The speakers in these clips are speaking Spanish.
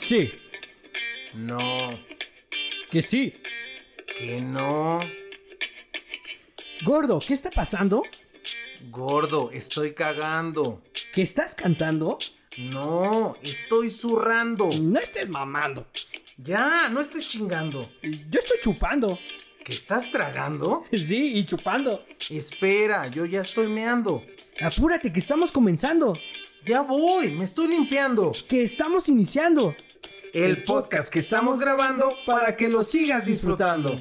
Sí. No. Que sí. Que no. Gordo, ¿qué está pasando? Gordo, estoy cagando. ¿Que estás cantando? No, estoy zurrando. No estés mamando. Ya, no estés chingando. Yo estoy chupando. ¿Que estás tragando? Sí, y chupando. Espera, yo ya estoy meando. Apúrate, que estamos comenzando. Ya voy, me estoy limpiando. Que estamos iniciando. El podcast que estamos grabando para que lo sigas disfrutando.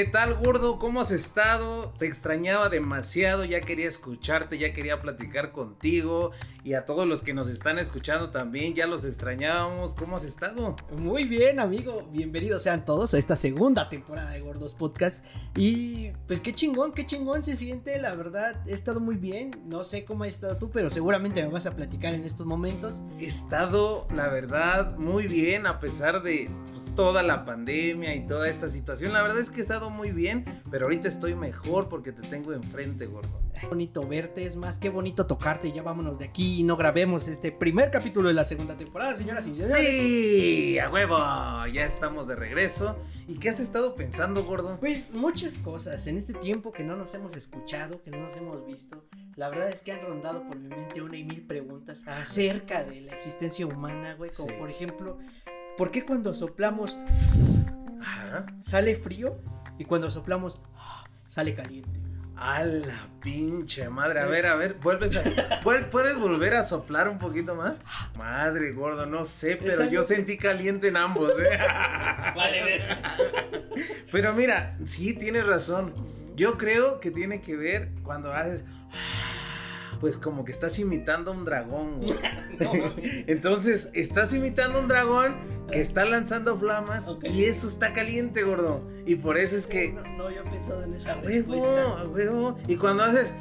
¿Qué tal, gordo? ¿Cómo has estado? Te extrañaba demasiado, ya quería escucharte, ya quería platicar contigo y a todos los que nos están escuchando también, ya los extrañábamos. ¿Cómo has estado? Muy bien, amigo. Bienvenidos sean todos a esta segunda temporada de Gordos Podcast. Y pues qué chingón, qué chingón se siente. La verdad, he estado muy bien. No sé cómo has estado tú, pero seguramente me vas a platicar en estos momentos. He estado, la verdad, muy bien a pesar de pues, toda la pandemia y toda esta situación. La verdad es que he estado muy bien, pero ahorita estoy mejor porque te tengo enfrente, gordo. Bonito verte, es más, qué bonito tocarte. Ya vámonos de aquí y no grabemos este primer capítulo de la segunda temporada, señoras y señores. Sí, a huevo, ya estamos de regreso. ¿Y qué has estado pensando, gordo? Pues muchas cosas en este tiempo que no nos hemos escuchado, que no nos hemos visto. La verdad es que han rondado por mi mente una y mil preguntas acerca de la existencia humana, güey. Como Sí. por ejemplo, ¿por qué cuando soplamos Ajá. sale frío y cuando soplamos sale caliente? A la pinche madre. A ver, a ver, vuelves a. ¿Puedes volver a soplar un poquito más? Madre, gordo, no sé, pero yo sentí caliente en ambos, ¿eh? Vale, Pero mira, sí, tienes razón. Yo creo que tiene que ver cuando haces. Pues como que estás imitando a un dragón, güey. Entonces, estás imitando a un dragón que está lanzando flamas y eso está caliente, gordo. Y por eso es que. No, no, yo he pensado en esa A huevo, a huevo. Y cuando haces.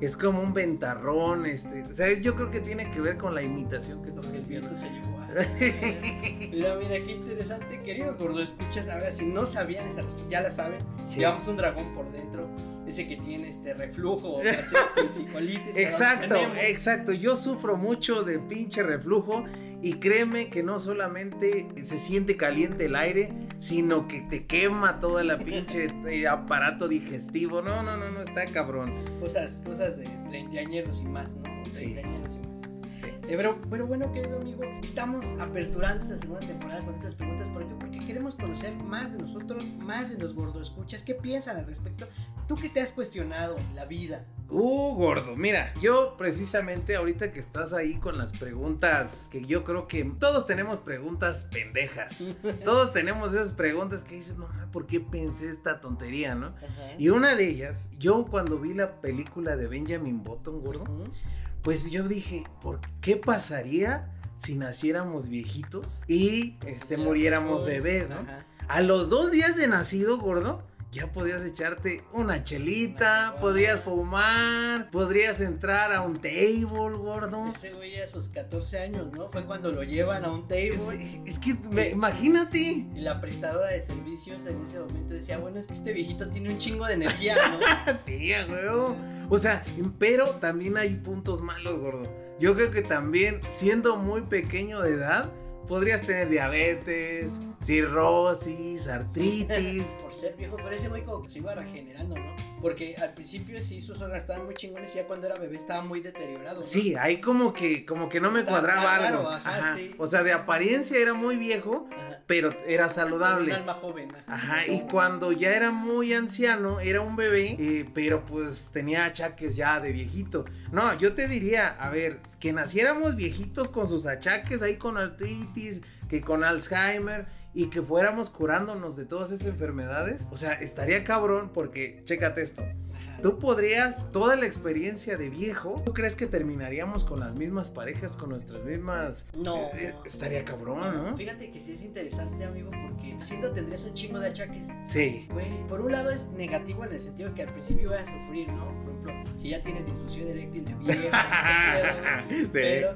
Es como un ventarrón, este. ¿Sabes? Yo creo que tiene que ver con la imitación que que el viento se llevó a... Mira, mira, qué interesante, queridos gordos. Escuchas, ahora si no sabían esa respuesta, ya la saben. Sí. Llevamos un dragón por dentro, ese que tiene este reflujo, gastritis y colitis. pero Exacto, exacto. Yo sufro mucho de pinche reflujo y créeme que no solamente se siente caliente el aire, sino que te quema toda la pinche eh, aparato digestivo. No, no, no, no, está cabrón. Cosas, cosas de treintañeros y más, ¿no? Sí. Y. Sí. Eh, pero, pero bueno, querido amigo, estamos aperturando esta segunda temporada con estas preguntas. ¿Por qué? Porque queremos conocer más de nosotros, más de los gordos escuchas. ¿Qué piensan al respecto? ¿Tú qué te has cuestionado en la vida? Uh, gordo, mira, yo precisamente ahorita que estás ahí con las preguntas, que yo creo que todos tenemos preguntas pendejas. todos tenemos esas preguntas que dices, no, ¿por qué pensé esta tontería, no? Y una de ellas, yo cuando vi la película de Benjamin Button, gordo. Pues yo dije, ¿por qué pasaría si naciéramos viejitos y este, muriéramos bebés, no? A los dos días de nacido, gordo, ya podías echarte una chelita, podías fumar, podrías entrar a un table, gordo. Ese güey a sus 14 años, ¿no? Fue cuando lo llevan a un table. Es, es que me- imagínate. Y la prestadora de servicios en ese momento decía, bueno, es que este viejito tiene un chingo de energía, ¿no? Sí, huevo. O sea, pero también hay puntos malos, gordo. Yo creo que también, siendo muy pequeño de edad, podrías tener diabetes, cirrosis, artritis. Por ser viejo, ese güey como que se iba regenerando, ¿no? Porque al principio sí sus órganos estaban muy chingones y ya cuando era bebé estaba muy deteriorado. ¿no? Sí, ahí como que, como que no me cuadraba algo. ajá, Ajá. sí. O sea, de apariencia era muy viejo, Ajá. pero era Un saludable. alma joven. Ajá, y cuando ya era muy anciano, era un bebé, eh, pero pues tenía achaques ya de viejito. No, yo te diría, a ver, que naciéramos viejitos con sus achaques ahí con artritis, que con Alzheimer y que fuéramos curándonos de todas esas enfermedades. O sea, estaría cabrón porque, chécate esto, tú podrías, toda la experiencia de viejo, ¿tú crees que terminaríamos con las mismas parejas, con nuestras mismas... No. Eh, eh, estaría cabrón, ¿no? Fíjate que sí es interesante, amigo, porque siendo tendrías un chingo de achaques. Sí. Güey, por un lado es negativo en el sentido que al principio vas a sufrir, ¿no? Por ejemplo, si ya tienes disfunción eréctil de viejo, Sí. pero,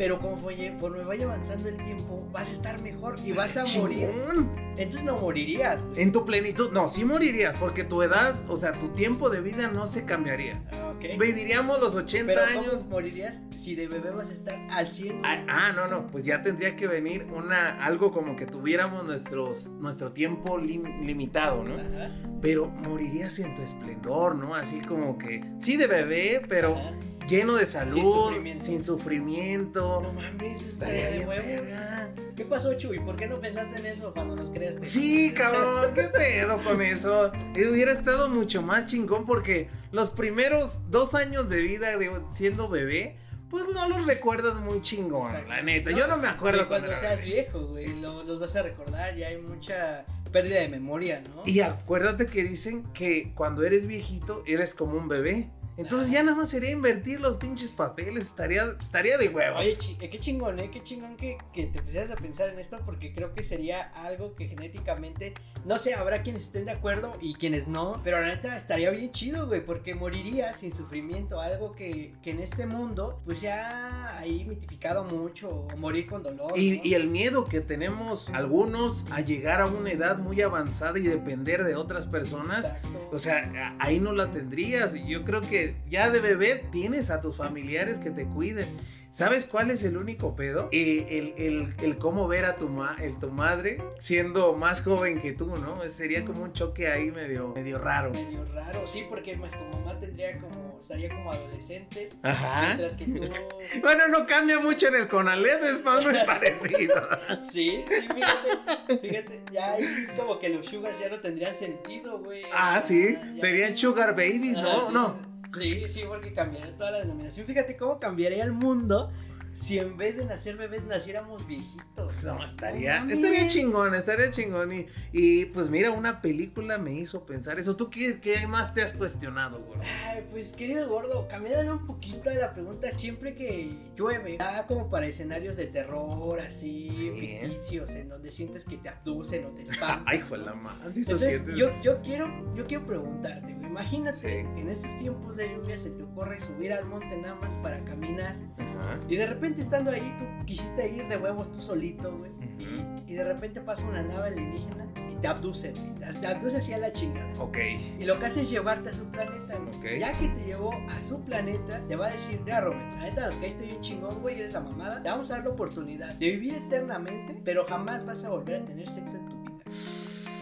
pero conforme, conforme vaya avanzando el tiempo, vas a estar mejor y vas a morir. Chingón. Entonces no morirías, güey. En tu plenitud, no, sí morirías, porque tu edad, o sea, tu tiempo de vida no se cambiaría. Ah, ok. Viviríamos los 80 Pero años. ¿cómo morirías si de bebé vas a estar al 100? Ah, ah, no, no, pues ya tendría que venir una algo como que tuviéramos nuestros nuestro tiempo lim- limitado, ¿no? Ajá, Pero morirías en tu esplendor, ¿no? Así como que sí de bebé, pero ajá. Lleno de salud, sufrimiento. sin sufrimiento. No mames, eso estaría de huevos. verga. ¿Qué pasó, Chuy? ¿Por qué no pensaste en eso cuando nos creaste? Sí, cabrón, qué pedo con eso. Eh, Hubiera estado mucho más chingón porque los primeros dos años de vida de, siendo bebé, pues no los recuerdas muy chingón, Exacto. la neta. Yo no me acuerdo Y cuando era seas bebé. viejo, güey, lo- los vas a recordar, ya hay mucha pérdida de memoria, ¿no? Y acuérdate que dicen que cuando eres viejito eres como un bebé. Entonces ya nada más sería invertir los pinches papeles, estaría, estaría de huevos. Oye, chi- eh, qué chingón, ¿eh? Qué chingón que, que te pusieras a pensar en esto porque creo que sería algo que genéticamente, no sé, habrá quienes estén de acuerdo y quienes no, pero la neta estaría bien chido, güey, porque morirías sin sufrimiento, algo que, que en este mundo pues se ha ahí mitificado mucho, o morir con dolor. Y, ¿no? y el miedo que tenemos algunos a llegar a una edad muy avanzada y depender de otras personas. Exacto. O sea, ahí no la tendrías. Yo creo que ya de bebé tienes a tus familiares que te cuiden. ¿Sabes cuál es el único pedo? Eh, el, el- el cómo ver a tu, ma- el, tu madre siendo más joven que tú, ¿no? Sería como un choque ahí medio, medio raro. medio raro, sí, porque tu mamá tendría como, estaría como adolescente, Ajá. mientras que tú... Bueno, no cambia mucho en el Conalep, es más muy parecido. Sí, sí, fíjate, fíjate, ya ahí como que los sugars ya no tendrían sentido, güey. Ah, sí, Ya- serían sugar babies, Ah, ¿no? sí, No. Sí, sí, porque cambiaría toda la denominación. Fíjate cómo cambiaría el mundo si en vez de nacer bebés naciéramos viejitos. No, estaría, estaría chingón, estaría chingón. Y, y pues mira, una película me hizo pensar eso. ¿Tú qué, qué más te has cuestionado, güey? Ay, pues querido gordo, cambiándole un poquito de la pregunta, siempre que llueve, da como para escenarios de terror, así, Sí. ficticios, en donde sientes que te abducen o te espantan. Ay, hijo de la madre. Entonces, yo, yo quiero, yo quiero preguntarte, imagínate Sí. que en estos tiempos de lluvia se te ocurre subir al monte nada más para caminar Ajá. y de repente estando ahí tú quisiste ir de huevos tú solito, güey, Ujú. y de repente pasa una nave alienígena y te abduce, güey, te, abduce hacia la chingada. Ok. Y lo que hace es llevarte a su planeta, güey. Ok. Ya que te llevó a su planeta, te va a decir, mira, Robert, la neta nos caíste bien chingón, güey, eres la mamada. Te vamos a dar la oportunidad de vivir eternamente, pero jamás vas a volver a tener sexo en tu vida.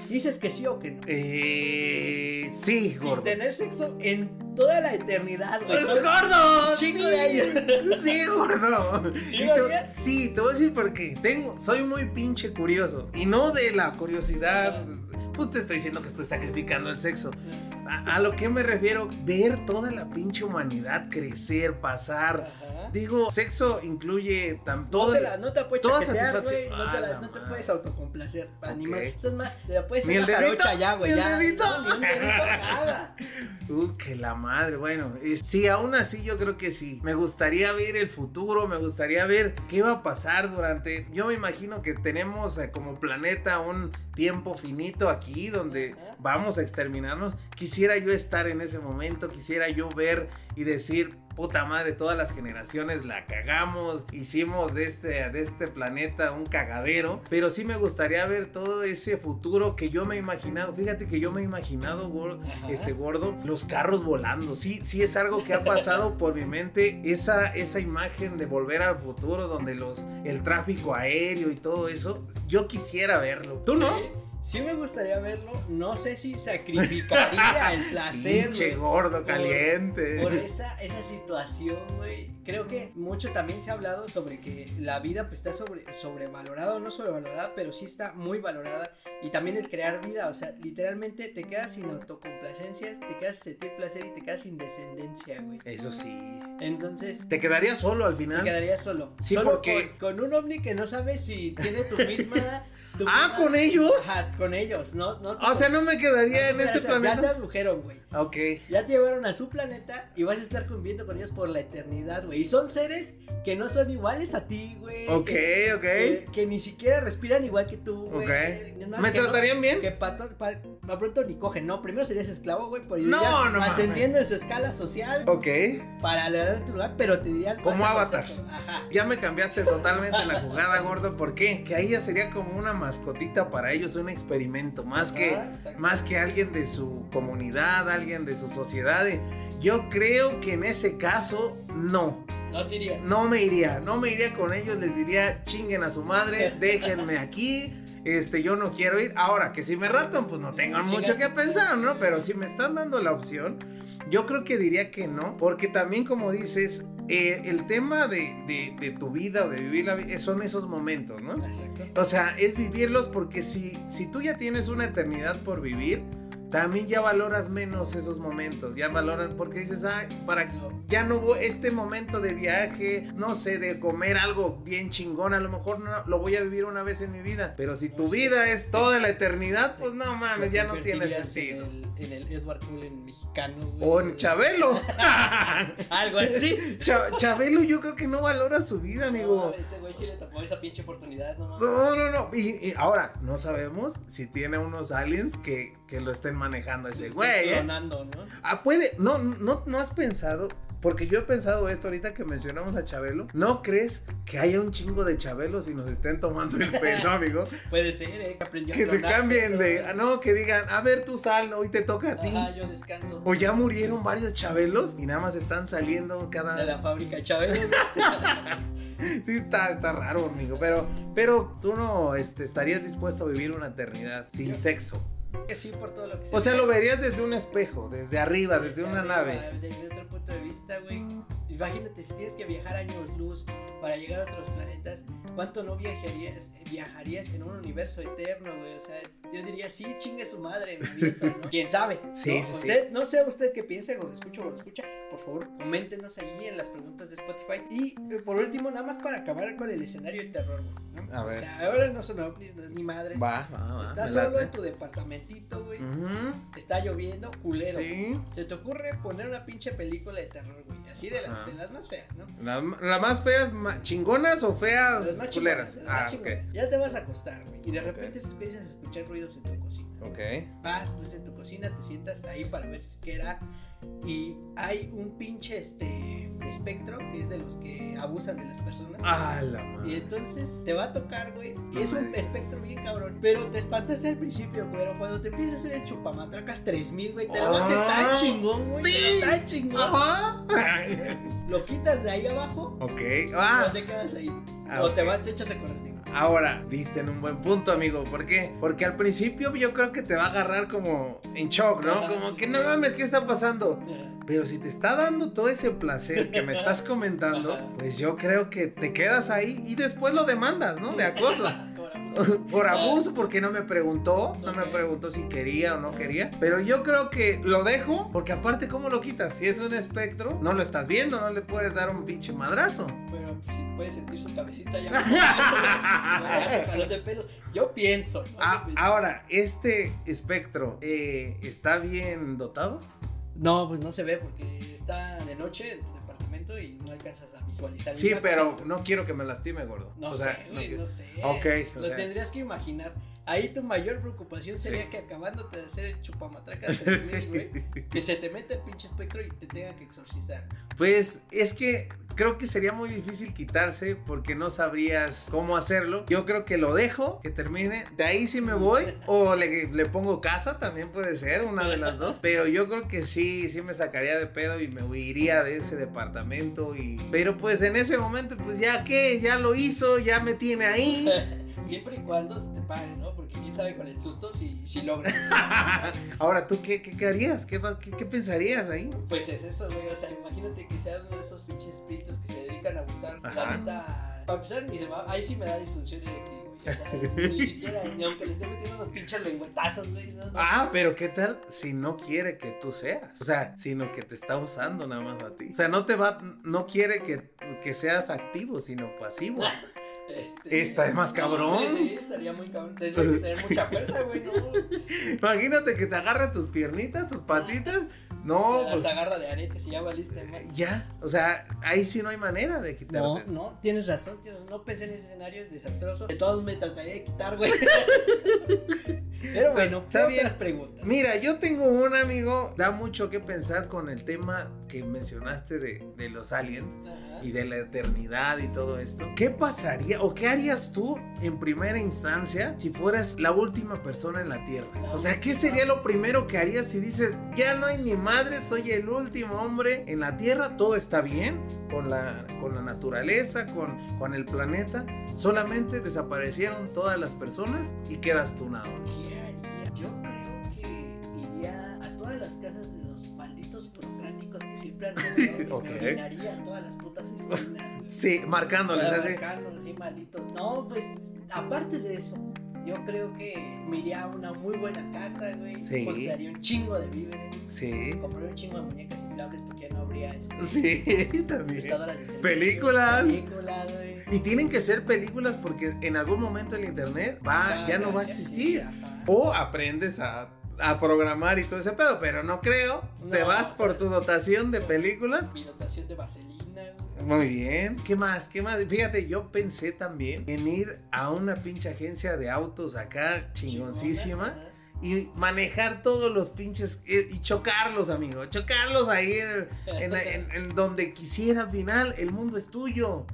Dices que sí o que no. Eh, sí, Sin gordo. tener sexo en toda la eternidad, güey. ¡Es Son- gordo! chingo sí, de años. Sí, gordo. ¿Sí lo te- harías? sí, te voy a decir porque tengo, soy muy pinche curioso. Y no de la curiosidad. Pues te estoy diciendo que estoy sacrificando el sexo. A, a lo que me refiero, ver toda la pinche humanidad crecer, pasar. Ajá. Digo, sexo incluye tan No todo. te, la, no te puedes toda chaquetear, satisfacción. güey. No, te, Ah, la- no te puedes autocomplacer. Animal. Ok. Eso es más, te la puedes hacer jarocha ya, güey. ni el dedito. No, ni dedito, nada. Uh, que la madre, bueno, sí, aún así yo creo que sí. Me gustaría ver el futuro, me gustaría ver qué va a pasar durante... Yo me imagino que tenemos eh, como planeta un tiempo finito aquí donde vamos a exterminarnos. Quisiera yo estar en ese momento, quisiera yo ver y decir, puta madre, todas las generaciones la cagamos, hicimos de este, de este planeta un cagadero, pero sí me gustaría ver todo ese futuro que yo me he imaginado. Fíjate que yo me he imaginado, gordo, este gordo, los carros volando. Sí, sí es algo que ha pasado por mi mente, esa, esa imagen de volver al futuro donde los, el tráfico aéreo y todo eso, yo quisiera verlo. ¿Tú no? Sí, sí me gustaría verlo. No sé si sacrificaría el placer. Pinche gordo por- caliente. Por esa, esa situación, güey. Creo que mucho también se ha hablado sobre que la vida pues, está sobre, sobrevalorada, no sobrevalorada, pero sí está muy valorada. Y también el crear vida, o sea, literalmente te quedas sin autocomplacencias, te quedas sin sentir placer y te quedas sin descendencia, güey. Eso sí. Entonces, Te quedarías solo al te final. quedarías solo. Sí, solo porque- con, con un ovni que no sabe si tiene tu misma Ah, ¿con ellos? Ajá, con ellos, no, no. O sea, no me quedaría en este o sea, Ya te planeta. abdujeron, güey. Ok. Ya te llevaron a su planeta y vas a estar conviviendo con ellos por la eternidad, güey. Y son seres que no son iguales a ti, güey. Ok, que, ok. Que, que ni siquiera respiran igual que tú, güey. Ok. Más, ¿Me no- tratarían bien? Que pa, to- pa- pa pronto ni cogen, no. Primero serías esclavo, güey, por No, ascendiendo en su escala social Ok. para lograr tu lugar, pero te dirían. Como Avatar. Ajá. Ya me cambiaste totalmente la jugada, gordo. ¿Por qué? Que ella sería como una mascotita para ellos, un experimento. Más que, más que alguien de su comunidad, alguien de su sociedad. Yo creo que en ese caso, no. No te irías. No me iría, no me iría con ellos, les diría chinguen a su madre, déjenme aquí, este, yo no quiero ir. Ahora, que si me raptan, pues no tengan mucho que pensar, ¿no? Pero si me están dando la opción, yo creo que diría que no, porque también como dices, eh, el tema de, de- de tu vida o de vivir la vida son esos momentos, ¿no? Exacto. O sea, es vivirlos porque si, si tú ya tienes una eternidad por vivir, también ya valoras menos esos momentos, ya valoras porque dices, ay, para No. ya no voy, este momento de viaje, no sé, de comer algo bien chingón, a lo mejor no, lo voy a vivir una vez en mi vida, pero si tu vida es toda la eternidad, pues no mames, ya no tiene sentido. En el, en el Edward Cullen mexicano, güey. O en Chabelo. Algo así. Cha- Chabelo yo creo que no valora su vida, No, amigo. ese güey sí le tocó esa pinche oportunidad, no mames. No, no, no. Y, y ahora, no sabemos si tiene unos aliens que, que lo estén manejando ese güey. ¿eh? ¿no? Ah, puede. No, no, no has pensado. Porque yo he pensado esto ahorita que mencionamos a Chabelo. ¿No crees que haya un chingo de Chabelos y nos estén tomando el pelo, amigo? Puede ser, eh, que aprendió a Que se cambien ¿no? de. ah, No, que digan, a ver, tú sal, hoy te toca a ti. Ajá, yo descanso. O ya murieron varios Chabelos y nada más están saliendo cada. De la fábrica Chávez. Sí, está, está raro, amigo. Pero, pero tú no este, estarías dispuesto a vivir una eternidad sin Yo- sexo. Que sí, por todo lo que se O sea, ve. lo verías desde un espejo, desde arriba, desde una arriba, nave. Desde otro punto de vista, güey. Imagínate, si tienes que viajar años luz para llegar a otros planetas, ¿cuánto no viajarías, viajarías en un universo eterno, güey? O sea, yo diría, sí, chingue su madre, ¿no? ¿Quién sabe? Sí, ¿no? sí, sí. Usted, No sé usted qué piensa, o lo escucho o lo escucha. Por favor, coméntenos ahí en las preguntas de Spotify. Y eh, por último, nada más para acabar con el escenario de terror, güey. ¿no? A ver. O sea, ahora no son ovnis, no es ni madres. Va, va, va. Estás solo late. en tu departamentito, güey. Está lloviendo, culero. Sí. Se te ocurre poner una pinche película de terror, güey. Así de las, Las más feas, ¿no? ¿La, la más feas, ma- chingonas o feas las más culeras? las más Ah, ok. chingonas. Ya te vas a acostar, güey. Y de repente empiezas a escuchar ruidos en tu cocina. Ok. Vas, pues en tu cocina, te sientas ahí para ver qué era. Y hay un pinche este espectro que es de los que abusan de las personas. Ah, la Y madre. entonces te va a tocar, güey. Y es un espectro bien cabrón. Pero te espantaste al principio, pero cuando te empiezas a hacer el chupamatracas 3000, güey, te lo hace Ah, tan chingón, güey. sí. Tan chingón. Ajá. Lo quitas de ahí abajo. ok. Ah, te quedas ahí. Ah, o te vas, te echas a correr. Ahora, viste en un buen punto, amigo. ¿Por qué? Porque al principio yo creo que te va a agarrar como en shock, ¿no? Como que no mames, ¿qué está pasando? Pero si te está dando todo ese placer que me estás comentando, pues yo creo que te quedas ahí y después lo demandas, ¿no? De acoso. Por abuso, porque no me preguntó, no me preguntó si quería o no quería. Pero yo creo que lo dejo, porque aparte, ¿cómo lo quitas? Si es un espectro, no lo estás viendo, no le puedes dar un pinche madrazo. Pero pues, si puedes sentir su cabecita ya. su jalón de pelos. Yo pienso, ¿no? Ah, Yo pienso. ahora, este espectro eh, está bien dotado. No, pues no se ve porque está de noche departamento y no alcanzas a visualizar. Sí, pero no quiero que me lastime, gordo. No O sea, sé, güey, quiero- no sé. Ok, o Lo sea. tendrías que imaginar. Ahí tu mayor preocupación Sí. sería que acabándote de hacer el chupamatracas 3000, güey, que se te mete el pinche espectro y te tenga que exorcizar. Pues es que creo que sería muy difícil quitarse porque no sabrías cómo hacerlo. Yo creo que lo dejo, que termine. De ahí sí me voy. O le, le pongo casa, también puede ser, una de las dos. Pero yo creo que sí, sí me sacaría de pedo y me huiría de ese departamento. Y... Pero pues en ese momento, pues ya que, ya lo hizo, ya me tiene ahí. Siempre y cuando se te pare, ¿no? Porque quién sabe con el susto si, si logras. Ahora, ¿tú qué, qué, qué harías? ¿Qué, qué, qué pensaría ahí? Pues es eso, güey. O sea, imagínate que seas uno de esos pinches espíritus que se dedican a abusar. La neta, para empezar, ni se va, ahí sí me da disfunción eréctil, güey. O sea, ni siquiera, ni aunque le esté metiendo unos pinches lengüetazos, güey. No, no. Ah, pero ¿qué tal si no quiere que tú seas? O sea, sino que te está usando nada más a ti. O sea, no te va, no quiere que, que seas activo, sino pasivo. Este, Esta es más cabrón. sí, estaría muy cabrón. Tendría que tener mucha fuerza, güey, ¿no? Imagínate que te agarra tus piernitas, tus patitas. No, Las pues. agarra de aretes y ya valiste, man. Ya, o sea, ahí sí no hay manera de No, quitarte. no, tienes razón, tienes razón. No pensé en ese escenario, es desastroso. De todos me trataría de quitar, güey. Pero bueno, ¿qué bien. otras preguntas? Mira, yo tengo un amigo, da mucho que pensar con el tema que mencionaste de, de los aliens Ajá. y de la eternidad y todo esto. ¿Qué pasaría o qué harías tú en primera instancia si fueras la última persona en la Tierra? O sea, ¿qué sería lo primero que harías si dices, ya no hay ni madre, soy el último hombre en la Tierra, todo está bien con la, con la naturaleza, con, con el planeta, solamente desaparecieron todas las personas y quedas tú nada más? Yo creo que iría a todas las casas de los malditos burocráticos que siempre han robado y Ok. me orinaría a todas las putas esquinas. Sí, marcándoles así. Marcándolos así malditos. No, pues, aparte de eso, yo creo que me iría a una muy buena casa, güey. Sí. Compraría un chingo de víveres. Sí. Compraría un chingo de muñecas inflables porque ya no habría este, Sí, también. Películas. Películas, güey. Y tienen que ser películas porque en algún momento el internet va, ya no va a existir. sí. O aprendes a, a programar y todo ese pedo, pero no creo. Te vas por tu dotación de película. Mi dotación de vaselina, güey. Muy bien. ¿Qué más? ¿Qué más? Fíjate, yo pensé también en ir a una pinche agencia de autos acá chingoncísima Chingona, y manejar todos los pinches eh, y chocarlos, amigo. Chocarlos ahí en, en- en- en donde quisiera al final. El mundo es tuyo.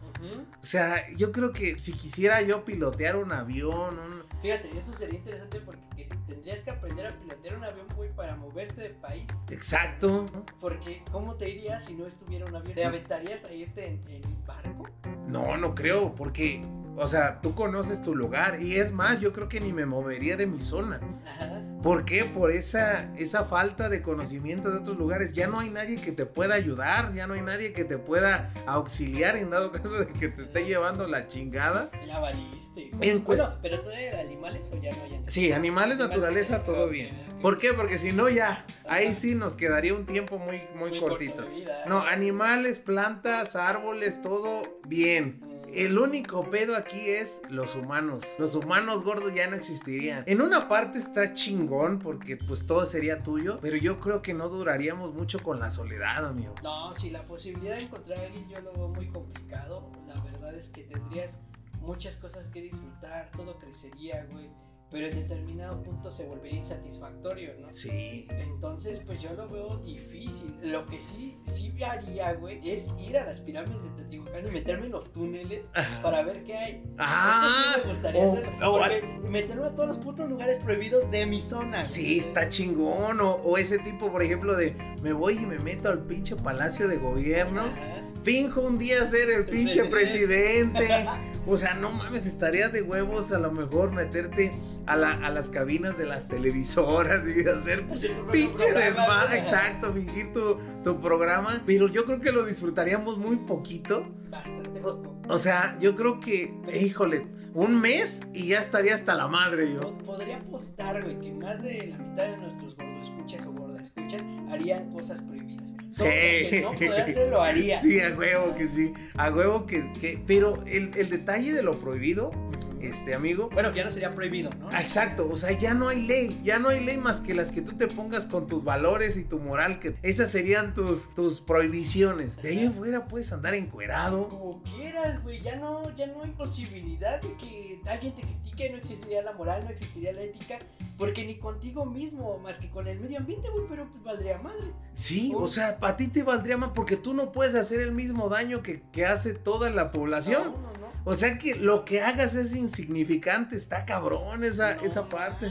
O sea, yo creo que si quisiera yo pilotear un avión, un... Fíjate, eso sería interesante porque que- tendrías que aprender a pilotear un avión, güey, para moverte de país. Exacto. Porque, ¿cómo te irías si no estuviera un avión? ¿Te aventarías a irte en, barco? No, no creo, porque, o sea, tú conoces tu lugar y es más, yo creo que ni me movería de mi zona. Ajá. ¿Por qué? Por esa, esa falta de conocimiento de otros lugares. Ya no hay nadie que te pueda ayudar, ya no hay nadie que te pueda auxiliar en dado caso de que te esté llevando la chingada. Ya valiste. En bueno, cuest- pero todavía animales o ya no hay animales. Sí, animales, Animales, naturaleza, todo bien. ¿Por qué? Porque si no ya, ahí sí nos quedaría un tiempo muy, muy, Muy cortito. No, animales, plantas, árboles, todo bien. El único pedo aquí es los humanos. Los humanos gordos ya no existirían. En una parte está chingón porque pues todo sería tuyo, pero yo creo que no duraríamos mucho con la soledad, amigo. No, si la posibilidad de encontrar a alguien yo lo veo muy complicado. La verdad es que tendrías muchas cosas que disfrutar, todo crecería, güey. Pero en determinado punto se volvería insatisfactorio, ¿no? Sí. Entonces, pues yo lo veo difícil. Lo que sí, sí haría, güey, es ir a las pirámides de Teotihuacán y meterme en los túneles Ajá. para ver qué hay. Ah, Eso sí me gustaría o- hacer. Porque meterme a todos los putos lugares prohibidos de mi zona. Sí, está chingón. O, o ese tipo, por ejemplo, de me voy y me meto al pinche palacio de gobierno. Ajá. Finjo un día ser el pinche presidente. presidente. O sea, no mames, estaría de huevos a lo mejor meterte a, la- a las cabinas de las televisoras y hacer pinche desmadre. Exacto, fingir tu, tu programa. Pero yo creo que lo disfrutaríamos muy poquito. Bastante poco. O sea, yo creo que, híjole, un mes y ya estaría hasta la madre yo. Po- Podría apostar, güey, que más de la mitad de nuestros escuchas o escuchas harían cosas prohibidas. Todo lo que no podría hacer lo haría. Sí, a huevo que sí. A huevo que. que pero el, el detalle de lo prohibido, este amigo. Bueno, ya no sería prohibido, ¿no? Ah, Exacto, o sea, ya no hay ley, ya no hay ley más que las que tú te pongas con tus valores y tu moral, que esas serían tus, tus prohibiciones. De ahí en fuera puedes andar encuerado. Como quieras, güey, ya no, ya no hay posibilidad de que alguien te critique, no existiría la moral, no existiría la ética, porque ni contigo mismo, más que con el medio ambiente, güey, pero pues valdría madre. Sí, Oh. o sea, a ti te valdría más porque tú no puedes hacer el mismo daño que, que hace toda la población. No, no, no. O sea que lo que hagas es insignificante, está cabrón esa, No esa parte.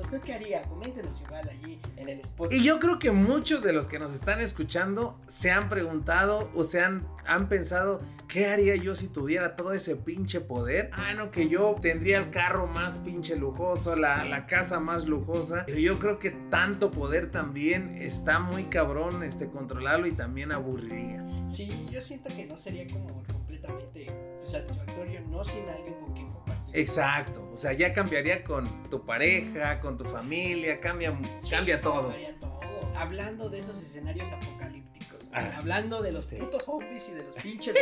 ¿Usted qué haría? Coméntenos igual allí en el spot. Y yo creo que muchos de los que nos están escuchando se han preguntado o se han, han pensado, ¿qué haría yo si tuviera todo ese pinche poder? Ah, no, que yo tendría el carro más pinche lujoso, la, la casa más lujosa. Pero yo creo que tanto poder también está muy cabrón este, controlarlo y también aburriría. Sí, yo siento que no sería como completamente satisfactorio, no sin alguien con quien compartir. Exacto, o sea, ya cambiaría con tu pareja, con tu familia, cambia, Sí, cambia todo. todo. Hablando de esos escenarios apocalípticos, güey, Ah, hablando de los sí. putos zombies y de los pinches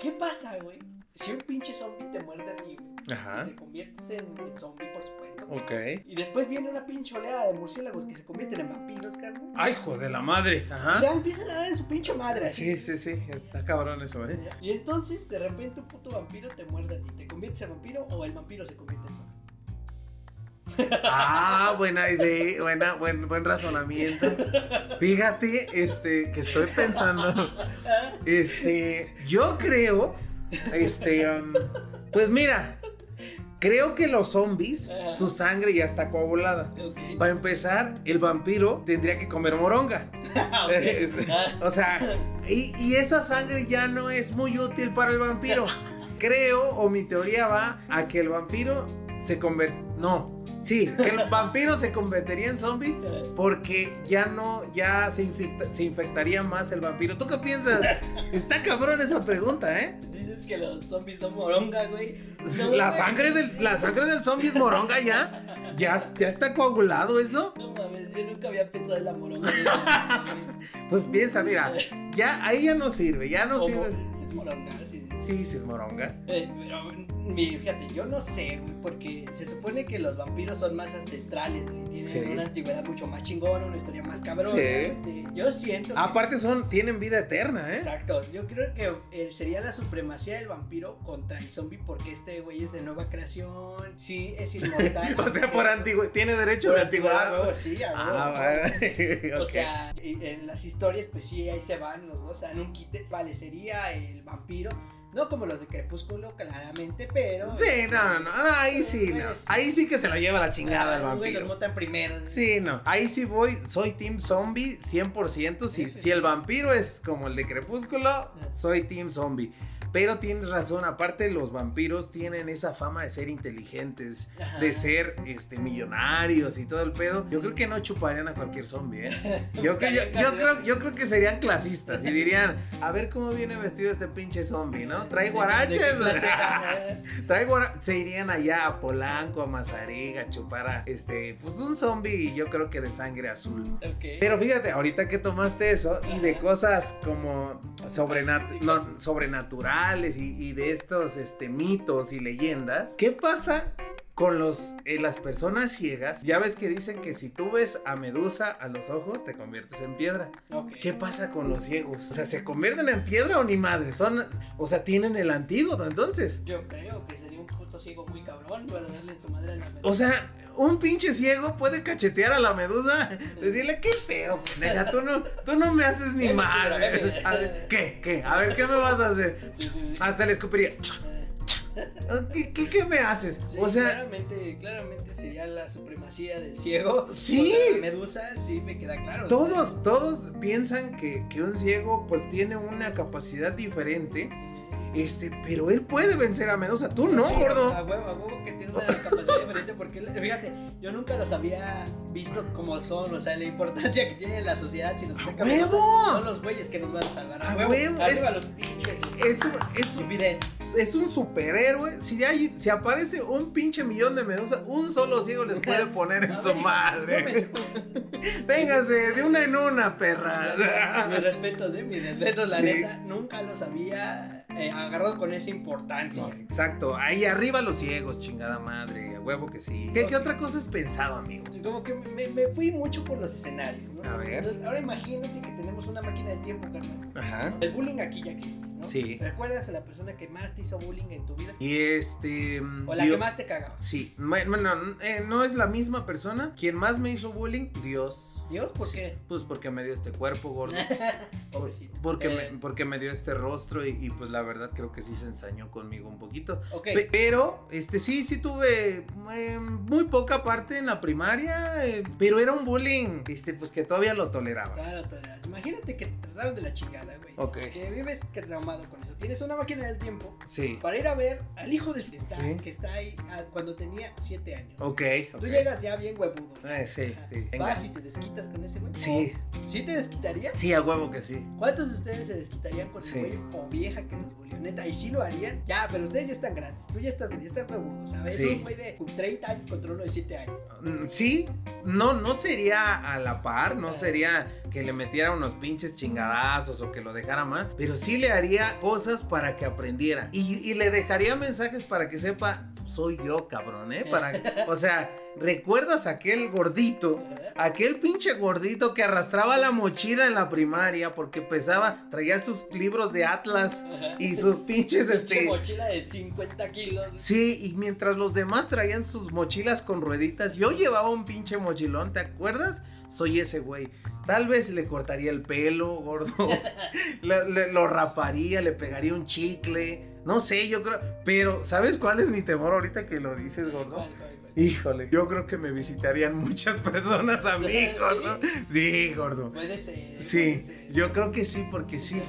¿Qué pasa, güey? Si un pinche zombie te muerde a ti, güey, Ajá. y te conviertes en, en zombie, por supuesto. Ok. Y después viene una pinche oleada de murciélagos que se convierten en vampiros, carnal. Ay, hijo de la madre. O Ajá. sea, empiezan a dar en su pinche madre. Sí, sí, sí. Está cabrón eso, ¿eh? Y entonces, de repente, un puto vampiro te muerde a ti. ¿Te conviertes en vampiro o el vampiro se convierte en zombie? Ah, buena idea, buena, buen, buen razonamiento. Fíjate, este, que estoy pensando. Este, yo creo, este, um, pues mira, creo que los zombies, Ajá. su sangre ya está coagulada. Para empezar, el vampiro tendría que comer moronga. Este, Ah, O sea, y, y esa sangre ya no es muy útil para el vampiro. Creo, o mi teoría va a que el vampiro se convierte. No, sí, que el vampiro se convertiría en zombie porque ya no, ya se, infecta- se infectaría más el vampiro. ¿Tú qué piensas? Está cabrón esa pregunta, ¿eh? Que los zombies son moronga, güey. No, La güey. sangre del, la sangre del zombie es moronga ya. Ya, ya está coagulado eso. No mames, yo nunca había pensado en la moronga. Pues piensa, mira, ya ahí ya no sirve, ya no Como- sirve. sí es moronga, sí. sí. Sí, sí es moronga. Eh, pero, fíjate, yo no sé, güey, porque se supone que los vampiros son más ancestrales, güey. Tienen Sí. una antigüedad mucho más chingona, una historia más cabrona. Sí. Yo siento que Aparte son, tienen vida eterna, ¿eh? Exacto, yo creo que eh, sería la supremacía del vampiro contra el zombie porque este güey es de nueva creación, sí, es inmortal. O sea, por antiguo, tiene derecho de antigüedad. antigüedad, ¿no? sí, a Ah, vale. O sea, en las historias, pues sí, ahí se van los dos, en un quite. Vale, sería el vampiro. No como los de Crepúsculo, claramente, pero. Sí, no, no, no, no, ahí sí, no. Pues, Ahí sí que se la lleva la chingada el vampiro. matan primero. Sí, no. Ahí sí voy, soy Team Zombie 100%. Si, Sí, sí, si el vampiro es como el de Crepúsculo, soy Team Zombie. Pero tienes razón, aparte los vampiros tienen esa fama de ser inteligentes, Ajá. de ser este, millonarios y todo el pedo. Yo creo que no chuparían a cualquier zombie, ¿eh? Yo, que- yo, yo creo, yo creo que serían clasistas y dirían, a ver cómo viene vestido este pinche zombie, ¿no? Trae ¿De- de guaraches. era? Trae guara- Se irían allá a Polanco, a Mazariga, a chupar a este, pues un zombie, yo creo que de sangre azul. Pero fíjate, ahorita que tomaste eso y de cosas como sobrenat- no, sobrenaturales y, y de estos este, mitos y leyendas, ¿qué pasa con los, eh, las personas ciegas? Ya ves que dicen que si tú ves a Medusa a los ojos, te conviertes en piedra. ¿Qué pasa con los ciegos? O sea, ¿se convierten en piedra o ni madre? Son, o sea, tienen el antídoto entonces. Yo creo que sería un puto ciego muy cabrón para darle en su madre a la O sea, un pinche ciego puede cachetear a la medusa, decirle, qué feo, pendeja, tú no, tú no me haces ni ver, ¿Qué? ¿Qué? A ver, ¿qué me vas a hacer? Sí, sí, sí. Hasta le escupiría. Eh, ¿Qué, qué, qué me haces? sí, O sea, claramente, claramente sería la supremacía del ciego. Sí. Medusa, sí, me queda claro. todos, todos piensan que, que un ciego pues tiene una capacidad diferente. Este, pero él puede vencer a Medusa. Tú no, Sí, gordo. A huevo, a huevo que tiene una capacidad diferente porque, fíjate, yo nunca los había visto como son, o sea, la importancia que tiene en la sociedad si nos ¡A huevo! Son los güeyes que nos van a salvar. A, ¡A huevo, huevo! Es- los pinches. este, Es un, es un- es un superhéroe. Si, hay, si aparece un pinche millón de medusas, un solo ciego les puede poner en A su madre. Véngase, de una en una, perra. Mis respetos, eh, mis respetos, la Sí. neta, nunca los había eh, agarrado con esa importancia. Exacto, ahí arriba los ciegos, chingada madre, huevo que sí. ¿Qué, qué otra cosa has pensado, amigo? Como que me, me fui mucho por los escenarios, ¿no? A ver. Entonces, ahora imagínate que tenemos una máquina del tiempo, carnal. Ajá. El bullying aquí ya existe, ¿no? Sí. ¿Recuerdas a la persona que más te hizo bullying en tu vida? Y este. O la Dios- que más te cagaba. Sí, bueno, eh, no es la misma persona. Quien más me hizo bullying, Dios. ¿Dios? ¿Por qué? Pues porque me dio este cuerpo gordo. Pobrecito. Porque, Eh, me, porque me dio este rostro y, y, pues la verdad creo que sí se ensañó conmigo un poquito. Ok. Pe- Pero, este sí, sí tuve muy poca parte en la primaria, eh, pero era un bullying, este, pues que todavía lo toleraba. Claro, tolerás. Imagínate que te trataron de la chingada, güey. Ok. Que vives traumado con eso. Tienes una máquina del tiempo Sí. para ir a ver al hijo de su que está, Sí. que está ahí ah, cuando tenía 7 años. Ok. Tú llegas ya bien huevudo. Eh, sí, sí. Vas y te desquitas con ese güey. Sí, ¿O ¿Sí te desquitarías? sí, a huevo que sí. ¿Cuántos de ustedes se desquitarían con Sí. el güey o vieja que los bulió? Neta, y sí lo harían. Ya, pero ustedes ya están grandes. Tú ya estás, ya estás huevudo, ¿sabes? Sí. Es un güey de 30 años contra uno de 7 años. Mm, Sí, no, no sería a la par, no sería que le metiera unos pinches chingadazos o que lo dejara mal, pero sí le haría cosas para que aprendiera. Y, y le dejaría mensajes para que sepa, soy yo, cabrón, ¿eh? Para, o sea, ¿recuerdas aquel gordito? Aquel pinche gordito que arrastraba la mochila en la primaria porque pesaba, traía sus libros de Atlas y sus pinches, este... mochila de 50 kilos. Sí, y mientras los demás traían sus mochilas con rueditas, yo llevaba un pinche mochilón, ¿te acuerdas? Soy ese güey. Tal vez le cortaría el pelo, gordo. le, le, lo raparía, le pegaría un chicle. No sé, yo creo. Pero, ¿sabes cuál es mi temor ahorita que lo dices, gordo? ¿Cuál, cuál, cuál? Híjole, yo creo que me visitarían muchas personas a mí, gordo. Sí, gordo. Puede ser. Sí, puede ser. yo creo que sí, porque sí.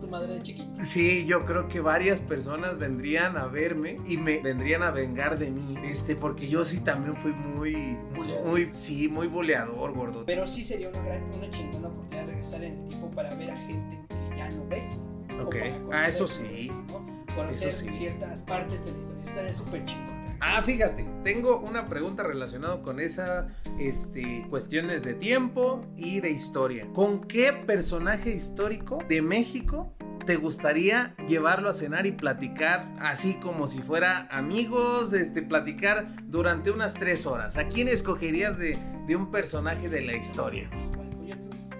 Tu madre de chiquito. Sí, yo creo que varias personas vendrían a verme y me vendrían a vengar de mí. Este, porque yo sí también fui muy. Buleador. Muy, sí, muy buleador, gordo. Pero sí sería una gran, una chingona oportunidad de regresar en el tiempo para ver a gente que ya no ves. Ok. Ah, eso sí. ¿no? Conocer Eso sí. ciertas partes de la historia. Estaría súper chingón. Ah, fíjate, tengo una pregunta relacionada con esa este, cuestiones de tiempo y de historia. ¿Con qué personaje histórico de México te gustaría llevarlo a cenar y platicar así como si fuera amigos, este, platicar durante unas tres horas? ¿A quién escogerías de, de un personaje de la historia? Tú,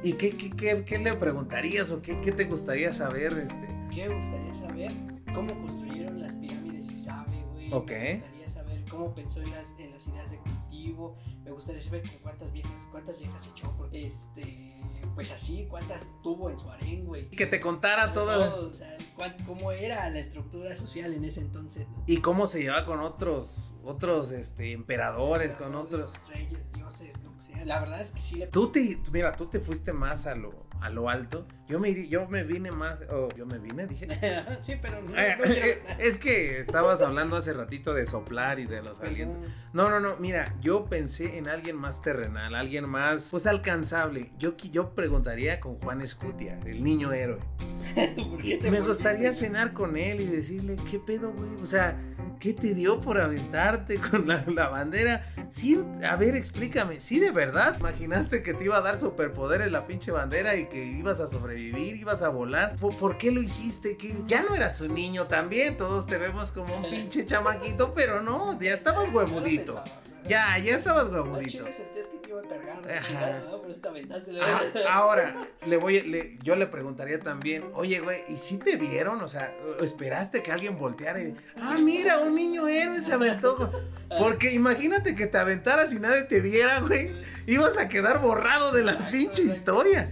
¿Y qué, qué, qué- qué le preguntarías o qué, qué te gustaría saber? Este? ¿Qué me gustaría saber? ¿Cómo construyeron las pirámides Isabe, güey? Ok. Me gustaría saber cómo pensó en las, en las ideas de cultivo. Me gustaría saber con cuántas viejas, cuántas viejas echó. Porque, este, pues así, cuántas tuvo en su harén, güey. Que te contara todo. o sea, cómo era la estructura social en ese entonces. ¿no? Y cómo se lleva con otros, otros este, emperadores, con otros. Reyes, dioses, lo que sea. La verdad es que sí le Tú te, mira, tú te fuiste más a lo, a lo alto. Yo me, yo me vine más, oh, yo me vine, dije. sí, pero no, Eh, no quiero- es que estabas hablando hace ratito de soplar y de los alientos. No, no, no, mira, yo pensé en alguien más terrenal, alguien más, pues alcanzable. Yo, yo preguntaría con Juan Escutia, el niño héroe. ¿Por qué te Me gustaría cenar con él y decirle, ¿qué pedo, güey? O sea, ¿qué te dio por aventarte con la, la bandera? Sí, a ver, explícame, ¿sí de verdad? ¿Imaginaste que te iba a dar superpoderes la pinche bandera y que ibas a sobrevivir, ibas a volar? ¿Por, qué lo hiciste? ¿Qué? Ya no eras un niño también, todos te vemos como un pinche chamaquito, pero no, ya estabas huevudito. Ya, ya estabas huevudito. que Ah, ahora, le voy, le- yo le preguntaría también, oye, güey, ¿y si te vieron? O sea, ¿esperaste que alguien volteara y, ah, mira, un niño héroe se aventó? Porque imagínate que te aventaras y nadie te viera, güey. Ibas a quedar borrado de la pinche historia.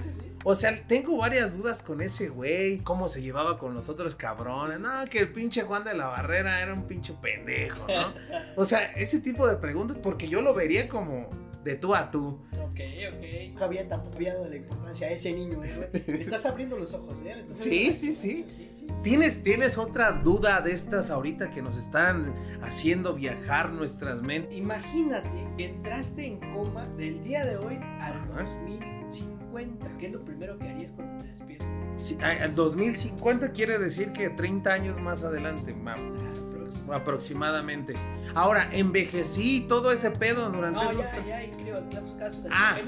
O sea, tengo varias dudas con ese güey. Cómo se llevaba con los otros cabrones. No, que el pinche Juan de la Barrera era un pinche pendejo, ¿no? O sea, ese tipo de preguntas, porque yo lo vería como de tú a tú. Ok, ok. Javier tampoco había dado la importancia a ese niño, ¿eh? güey? Me estás abriendo los ojos, ¿eh? Me estás Sí, abriendo sí, sí. ojos, sí, sí. ¿Tienes, ¿Tienes otra duda de estas ahorita que nos están haciendo viajar nuestras mentes? Imagínate que entraste en coma del día de hoy al Ajá. 2050. ¿Qué es lo primero que harías cuando te despiertes? Sí, al 2050 quiere decir que 30 años más adelante, La próxima. aproximadamente. Ahora, envejecí todo ese pedo durante No, esos... ya, ya, y creo que las cápsulas Ah, ah,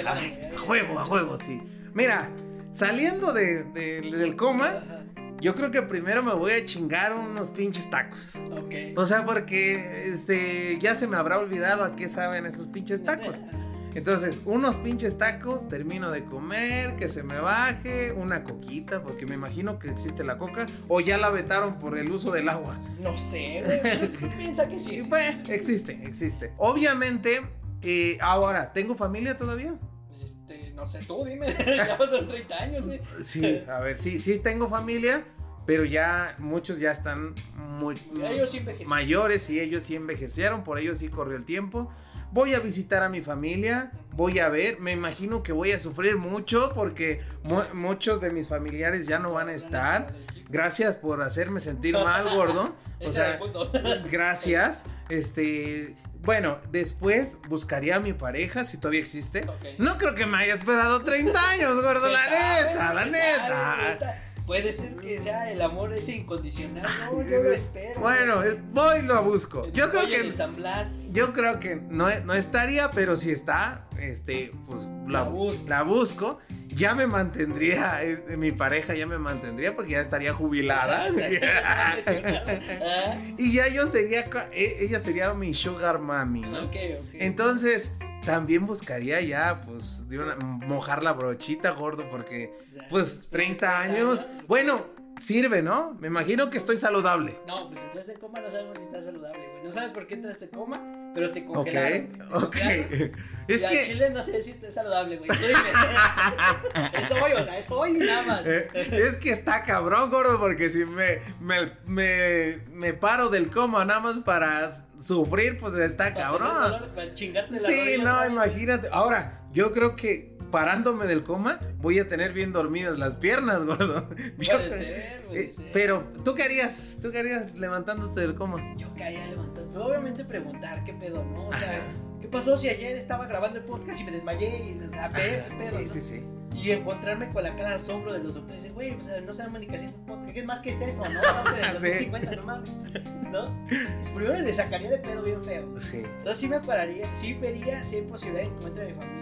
y ah, a juego, a juego, sí. Mira, saliendo de, de- del coma, Ajá, yo creo que primero me voy a chingar unos pinches tacos. Ok. O sea, porque este ya se me habrá olvidado a qué saben esos pinches tacos. Entonces, unos pinches tacos, termino de comer, que se me baje, una coquita, porque me imagino que existe la coca, o ya la vetaron por el uso del agua. No sé, güey. ¿Qué piensa que sí? Pues, existe, existe. Obviamente, eh, ahora, ¿tengo familia todavía? Este, no sé, tú dime. ya pasaron 30 años, güey. Sí, a ver, sí, sí tengo familia, pero ya muchos ya están muy Ellos sí mayores y ellos sí envejecieron, por ellos sí corrió el tiempo. Voy a visitar a mi familia, voy a ver, me imagino que voy a sufrir mucho porque mu- muchos de mis familiares ya no van a estar. Gracias por hacerme sentir mal, gordo. O sea, gracias. Este, bueno, después buscaría a mi pareja si todavía existe. No creo que me haya esperado 30 años, gordo, la ¿Quién sabe, neta, la neta. Puede ser que sea el amor ese incondicional. No, yo lo espero. Bueno, es- voy y lo busco. El Yo creo que San Blas. yo creo que no, no estaría, pero si está, este, pues la, La buscas. la busco. Ya me mantendría, este, mi pareja ya me mantendría porque ya estaría jubilada. Ah, y ya yo sería, co- e- ella sería mi sugar mami, ¿no? ok, ok. Entonces, también buscaría ya, pues, de una- mojar la brochita, gordo, porque, pues, 30 años, bueno, sirve, ¿no? Me imagino que estoy saludable. No, pues entraste en coma, no sabemos si estás saludable, güey. No sabes por qué entraste en coma, pero te congelaron. ok. congelaron. Es y que... chile no sé si estés saludable, güey. Es hoy, o sea, es hoy nada más. eh, es que está cabrón, gordo, porque si me, me, me, me paro del coma nada más para sufrir, pues está Para cabrón. dolor, Para chingarte la Sí, no, vez. imagínate. Ahora, yo creo que parándome del coma, voy a tener bien dormidas las piernas, gordo. Yo- Puede ser, puede eh, ser. pero, ¿tú qué harías? ¿Tú qué harías levantándote del coma? Yo caería levantando. Pues obviamente preguntar qué pedo, ¿no? O sea, ¿qué pasó si ayer estaba grabando el podcast y me desmayé? Y, o sea, qué pedo. sí, ¿no? sí, sí. Y encontrarme con la cara de asombro de los doctores. de, Güey, o sea, no sabemos ni qué es podcast. ¿Qué más que es eso, no? Estamos en el Sí. 2050, no mames. ¿No? Es primero le sacaría de pedo bien feo. Sí. Entonces sí me pararía, sí vería si hay posibilidad de a mi familia.